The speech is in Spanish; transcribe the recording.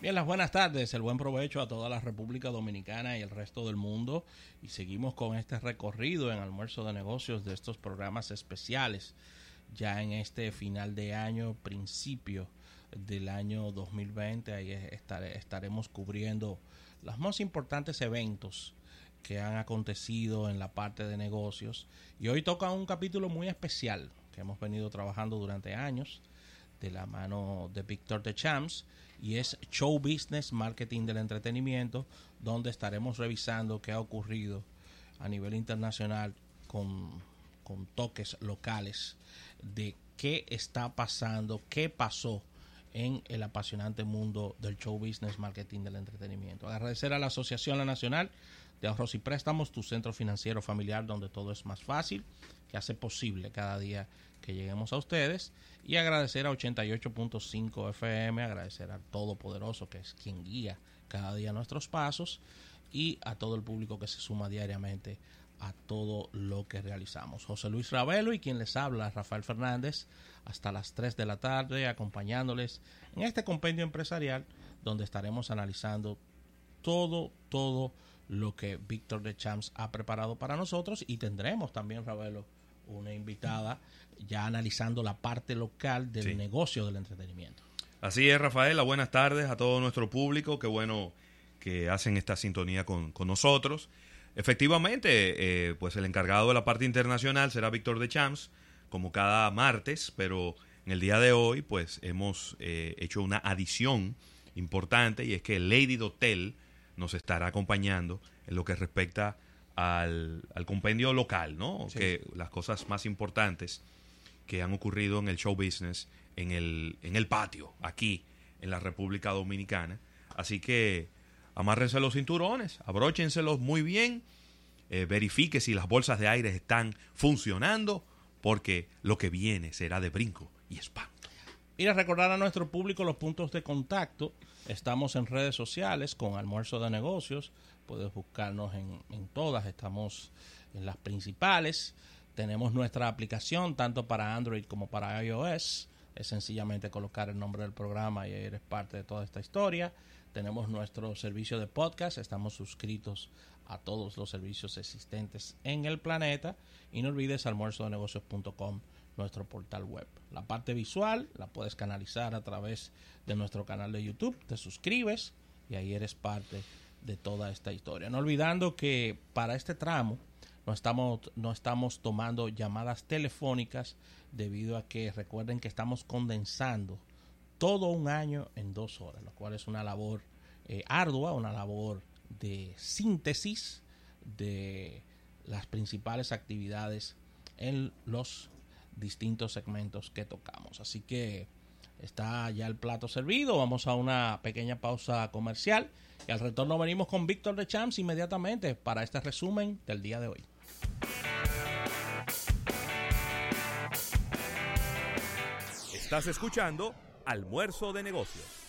Bien, las buenas tardes, el buen provecho a toda la República Dominicana y el resto del mundo. Y seguimos con este recorrido en almuerzo de negocios de estos programas especiales, ya en este final de año, principio del año 2020. Ahí estaremos cubriendo los más importantes eventos que han acontecido en la parte de negocios. Y hoy toca un capítulo muy especial que hemos venido trabajando durante años de la mano de Víctor de Champs y es Show Business Marketing del Entretenimiento, donde estaremos revisando qué ha ocurrido a nivel internacional con, con toques locales de qué está pasando, qué pasó en el apasionante mundo del show business marketing del entretenimiento. Agradecer a la Asociación La Nacional de Ahorros y Préstamos, tu centro financiero familiar donde todo es más fácil, que hace posible cada día que lleguemos a ustedes y agradecer a 88.5 FM, agradecer al Todopoderoso que es quien guía cada día nuestros pasos y a todo el público que se suma diariamente a todo lo que realizamos. José Luis Ravelo y quien les habla, Rafael Fernández, hasta las 3 de la tarde acompañándoles en este compendio empresarial donde estaremos analizando todo, todo lo que Víctor de Champs ha preparado para nosotros y tendremos también, Ravelo, una invitada ya analizando la parte local del negocio del entretenimiento. Así es, Rafaela. Buenas tardes a todo nuestro público. Qué bueno que hacen esta sintonía con, nosotros. Efectivamente, eh, pues el encargado de la parte internacional será Víctor de Champs, como cada martes, pero en el día de hoy, pues hemos eh, hecho una adición importante y es que Lady Dotel nos estará acompañando en lo que respecta al, compendio local, ¿no? Que las cosas más importantes que han ocurrido en el show business, en el, en el patio, aquí, en la República Dominicana. Así que amárrense los cinturones, abróchenselos muy bien, eh, verifique si las bolsas de aire están funcionando, porque lo que viene será de brinco y espanto. Ir a recordar a nuestro público los puntos de contacto. Estamos en redes sociales con Almuerzo de Negocios puedes buscarnos en, todas, estamos en las principales. Tenemos nuestra aplicación tanto para Android como para iOS. Es sencillamente colocar el nombre del programa y eres parte de toda esta historia. Tenemos nuestro servicio de podcast, estamos suscritos a todos los servicios existentes en el planeta. Y no olvides almuerzodenegocios.com, nuestro portal web. La parte visual la puedes canalizar a través de nuestro canal de YouTube. Te suscribes y ahí eres parte de toda esta historia. No olvidando que para este tramo no estamos, no estamos tomando llamadas telefónicas debido a que recuerden que estamos condensando todo un año en dos horas, lo cual es una labor eh, ardua, una labor de síntesis de las principales actividades en los distintos segmentos que tocamos. Así que está ya el plato servido, vamos a una pequeña pausa comercial y al retorno venimos con Víctor de Champs inmediatamente para este resumen del día de hoy. Estás escuchando Almuerzo de Negocios.